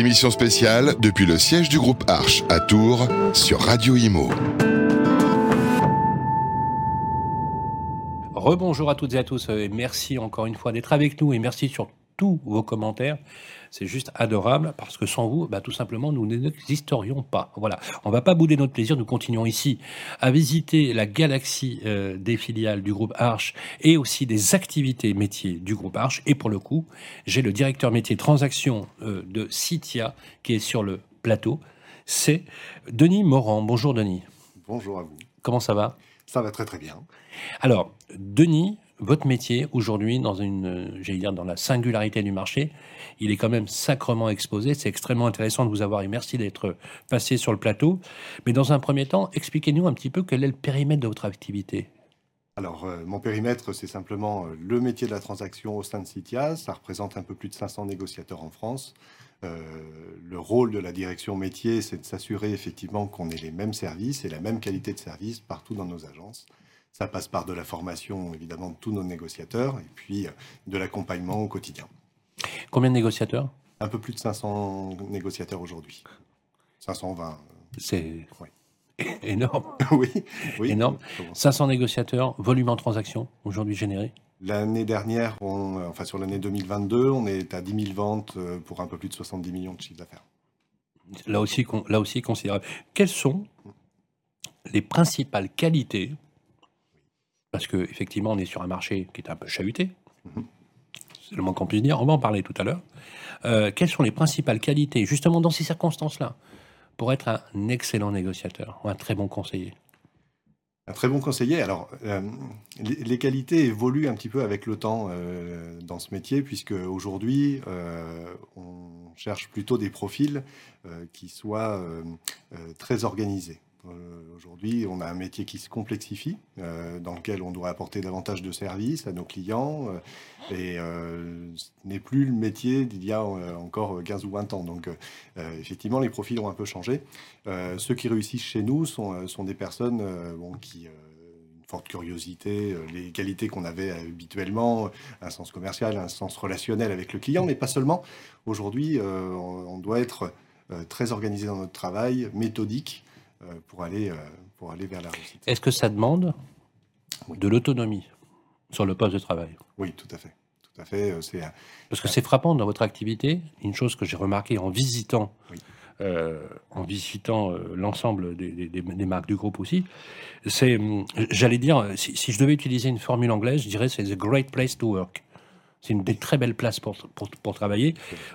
Émission spéciale depuis le siège du groupe Arche à Tours sur Radio Imo. Rebonjour à toutes et à tous et merci encore une fois d'être avec nous et merci sur tous vos commentaires. C'est juste adorable parce que sans vous, bah, tout simplement, nous n'existerions pas. Voilà. On va pas bouder notre plaisir. Nous continuons ici à visiter la galaxie euh, des filiales du groupe Arche et aussi des activités métiers du groupe Arche. Et pour le coup, j'ai le directeur métier transaction euh, de Citia qui est sur le plateau. C'est Denis Morand. Bonjour Denis. Bonjour à vous. Comment ça va? Ça va très très bien. Alors, Denis, votre métier aujourd'hui, dans une, j'allais dire, dans la singularité du marché, il est quand même sacrement exposé. C'est extrêmement intéressant de vous avoir et merci d'être passé sur le plateau. Mais dans un premier temps, expliquez-nous un petit peu quel est le périmètre de votre activité. Alors, euh, mon périmètre, c'est simplement euh, le métier de la transaction au sein de Citia. Ça représente un peu plus de 500 négociateurs en France. Euh, le rôle de la direction métier, c'est de s'assurer effectivement qu'on ait les mêmes services et la même qualité de service partout dans nos agences. Ça passe par de la formation, évidemment, de tous nos négociateurs et puis de l'accompagnement au quotidien. Combien de négociateurs? Un peu plus de 500 négociateurs aujourd'hui. 520. C'est énorme. oui, oui, énorme. 500 négociateurs, volume en transaction aujourd'hui généré? L'année dernière, enfin sur l'année 2022, on est à 10 000 ventes euh, pour un peu plus de 70 millions de chiffres d'affaires. Là aussi, là aussi considérable. Quelles sont les principales qualités Parce qu'effectivement, on est sur un marché qui est un peu chahuté. Mhm c'est le moins qu'on puisse dire, on va en parler tout à l'heure. Euh, quelles sont les principales qualités, justement dans ces circonstances-là, pour être un excellent négociateur ou un très bon conseiller? Un très bon conseiller. Alors, euh, les, qualités évoluent un petit peu avec le temps euh, dans ce métier, puisque aujourd'hui, on cherche plutôt des profils qui soient très organisés. Euh, aujourd'hui, on a un métier qui se complexifie, euh, dans lequel on doit apporter davantage de services à nos clients, euh, et ce n'est plus le métier d'il y a encore 15 ou 20 ans. Donc, effectivement, les profils ont un peu changé. ceux qui réussissent chez nous sont, des personnes bon, qui forte curiosité, les qualités qu'on avait habituellement, un sens commercial, un sens relationnel avec le client, mais pas seulement. Aujourd'hui, on doit être très organisé dans notre travail, méthodique, pour, aller, euh, pour aller vers la réussite. Est-ce que ça demande de l'autonomie sur le poste de travail? Oui, tout à fait. Tout à fait. Euh, Parce que c'est frappant dans votre activité, une chose que j'ai remarqué en visitant, en visitant l'ensemble des, des, marques du groupe aussi, c'est, j'allais dire, si, si, je devais utiliser une formule anglaise, je dirais c'est the great place to work. C'est une très belles places pour, pour, travailler.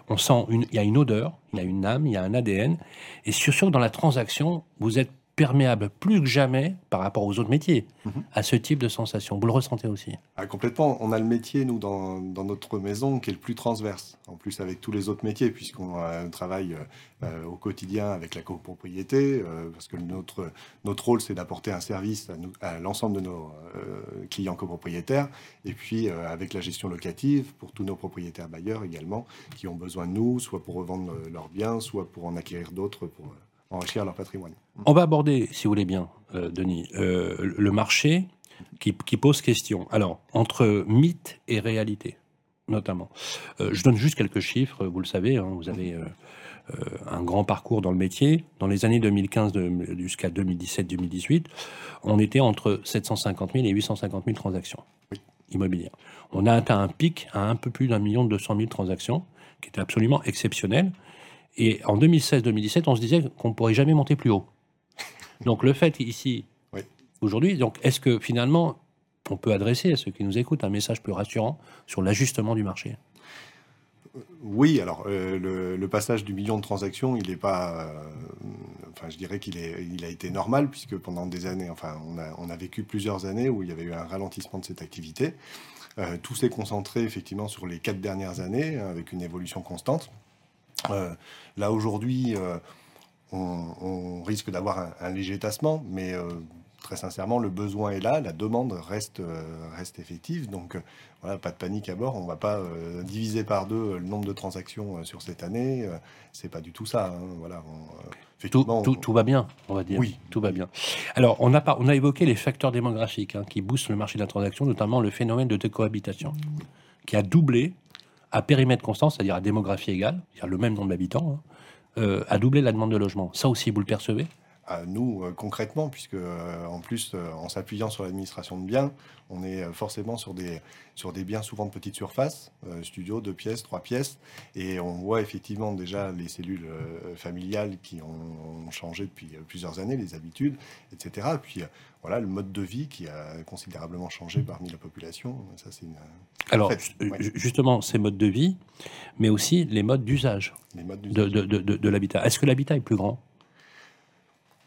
On sent, il y a une odeur, il y a une âme, il y a un ADN. Et surtout dans la transaction, vous êtes perméable plus que jamais par rapport aux autres métiers mhm. à ce type de sensation. Vous le ressentez aussi ah, Complètement. On a le métier, nous, dans, notre maison, qui est le plus transverse. En plus, avec tous les autres métiers, puisqu'on travaille euh, euh, au quotidien avec la copropriété, euh, parce que notre, notre rôle, c'est d'apporter un service à, l'ensemble de nos clients copropriétaires, et puis avec la gestion locative pour tous nos propriétaires bailleurs également, qui ont besoin de nous, soit pour revendre leurs biens, soit pour en acquérir d'autres pour enrichir leur patrimoine. On va aborder, si vous voulez bien, euh, Denis, euh, le marché qui, pose question. Alors, entre mythe et réalité, notamment. Euh, je donne juste quelques chiffres, vous le savez, hein, vous avez un grand parcours dans le métier. Dans les années 2015 jusqu'à 2017-2018, on était entre 750 000 et 850 000 transactions immobilières. On a atteint un pic à un peu plus d'un million de 200 000 transactions, qui était absolument exceptionnel. Et en 2016-2017, on se disait qu'on ne pourrait jamais monter plus haut. Donc le fait ici, aujourd'hui, donc est-ce que finalement, on peut adresser à ceux qui nous écoutent un message plus rassurant sur l'ajustement du marché? Oui, alors euh, le, passage du million de transactions, il n'est pas, euh, enfin je dirais qu'il il a été normal puisque pendant des années, enfin on a, on a, vécu plusieurs années où il y avait eu un ralentissement de cette activité. Euh, tout s'est concentré effectivement sur les quatre dernières années avec une évolution constante. Euh, là, aujourd'hui, euh, on, risque d'avoir un, léger tassement, mais euh, très sincèrement, le besoin est là, la demande reste, reste effective. Donc, voilà, pas de panique à bord. On ne va pas diviser par deux le nombre de transactions sur cette année. c'est pas du tout ça. Hein. Voilà, tout, tout, va bien, on va dire. Oui, tout va bien. Alors, on a, on a évoqué les facteurs démographiques hein, qui boostent le marché de la transaction, notamment le phénomène de décohabitation, qui a doublé à périmètre constant, c'est-à-dire à démographie égale, c'est-à-dire le même nombre d'habitants, hein, euh, à doubler la demande de logement. Ça aussi, vous le percevez? À nous euh, concrètement, puisque en plus, en s'appuyant sur l'administration de biens, on est forcément sur des, sur des biens souvent de petite surface, studio, deux pièces, trois pièces, et on voit effectivement déjà les cellules familiales qui ont changé depuis plusieurs années, les habitudes, etc. puis voilà, le mode de vie qui a considérablement changé parmi la population. Ça, c'est Alors, justement, ces modes de vie, mais aussi les modes d'usage de, de, de, de l'habitat. Est-ce que l'habitat est plus grand?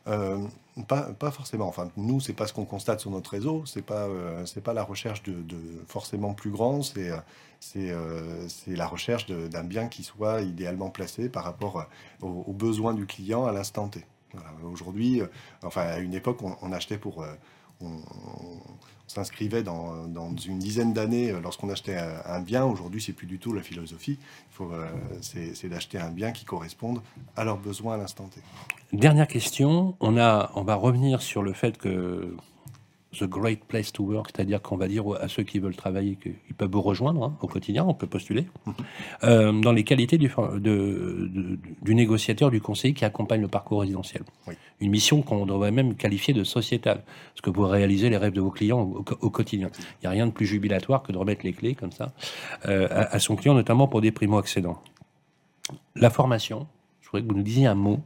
Euh, pas, forcément. Enfin, nous, c'est pas ce qu'on constate sur notre réseau. C'est pas, euh, c'est pas la recherche de, forcément plus grand. C'est, c'est, euh, c'est la recherche d'un bien qui soit idéalement placé par rapport aux besoins du client à l'instant T. Aujourd'hui, enfin à une époque, on, achetait pour, euh, on, s'inscrivait dans, une dizaine d'années euh, lorsqu'on achetait un, bien. Aujourd'hui, c'est plus du tout la philosophie. c'est d'acheter un bien qui corresponde à leurs besoins à l'instant T. Dernière question. On a, on va revenir sur le fait que The Great Place to Work, c'est-à-dire qu'on va dire à ceux qui veulent travailler qu'ils peuvent vous rejoindre hein, au quotidien, on peut postuler, euh, dans les qualités du, du, négociateur, du conseiller qui accompagne le parcours résidentiel. Une mission qu'on devrait même qualifier de sociétale, parce que vous réalisez les rêves de vos clients au, quotidien. Il n'y a rien de plus jubilatoire que de remettre les clés comme ça euh, à, son client, notamment pour des primo-accédants. La formation, je voudrais que vous nous disiez un mot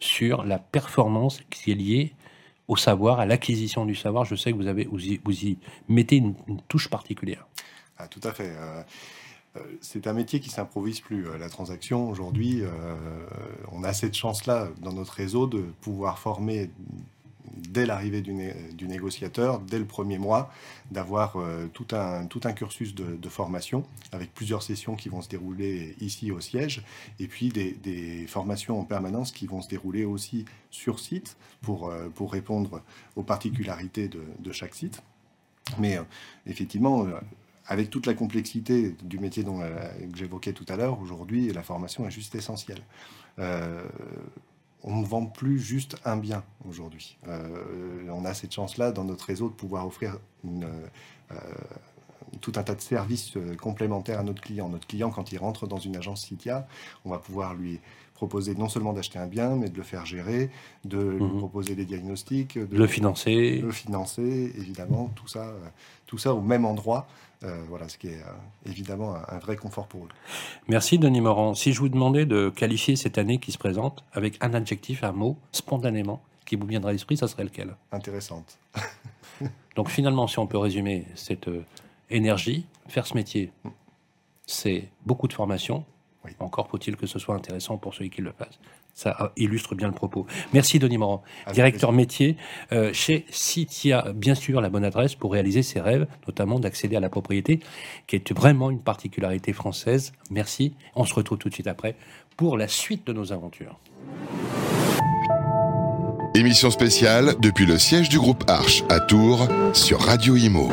sur la performance qui est liée au savoir, à l'acquisition du savoir. Je sais que vous, avez, vous, y, mettez une, touche particulière. Ah, tout à fait. Euh, euh, c'est un métier qui s'improvise plus. Euh, la transaction, aujourd'hui, on a cette chance-là dans notre réseau de pouvoir former dès l'arrivée du, négociateur, dès le premier mois, d'avoir euh, tout, un, cursus de, formation avec plusieurs sessions qui vont se dérouler ici au siège et puis des, formations en permanence qui vont se dérouler aussi sur site pour, euh, répondre aux particularités de, chaque site. Mais euh, effectivement, avec toute la complexité du métier dont, que j'évoquais tout à l'heure, aujourd'hui, la formation est juste essentielle on ne vend plus juste un bien aujourd'hui. Euh, on a cette chance-là dans notre réseau de pouvoir offrir euh, tout un tas de services euh, complémentaires à notre client. Notre client, quand il rentre dans une agence Citia, on va pouvoir lui proposer non seulement d'acheter un bien, mais de le faire gérer, de lui mhm. proposer des diagnostics, de le financer, le financer, évidemment, tout ça, tout ça au même endroit. Euh, voilà, ce qui est euh, évidemment un, vrai confort pour eux. Merci Denis Morand. Si je vous demandais de qualifier cette année qui se présente avec un adjectif, un mot, spontanément, qui vous viendra à l'esprit, ça serait lequel? Intéressante. Donc finalement, si on peut résumer cette euh, énergie, faire ce métier, mm. c'est beaucoup de formation. Encore faut-il que ce soit intéressant pour ceux qui le fassent. Ça illustre bien le propos. Merci Denis Morand, directeur métier euh, chez Citia. Bien sûr, la bonne adresse pour réaliser ses rêves, notamment d'accéder à la propriété, qui est vraiment une particularité française. Merci. On se retrouve tout de suite après pour la suite de nos aventures. Émission spéciale depuis le siège du groupe Arche à Tours sur Radio Imo.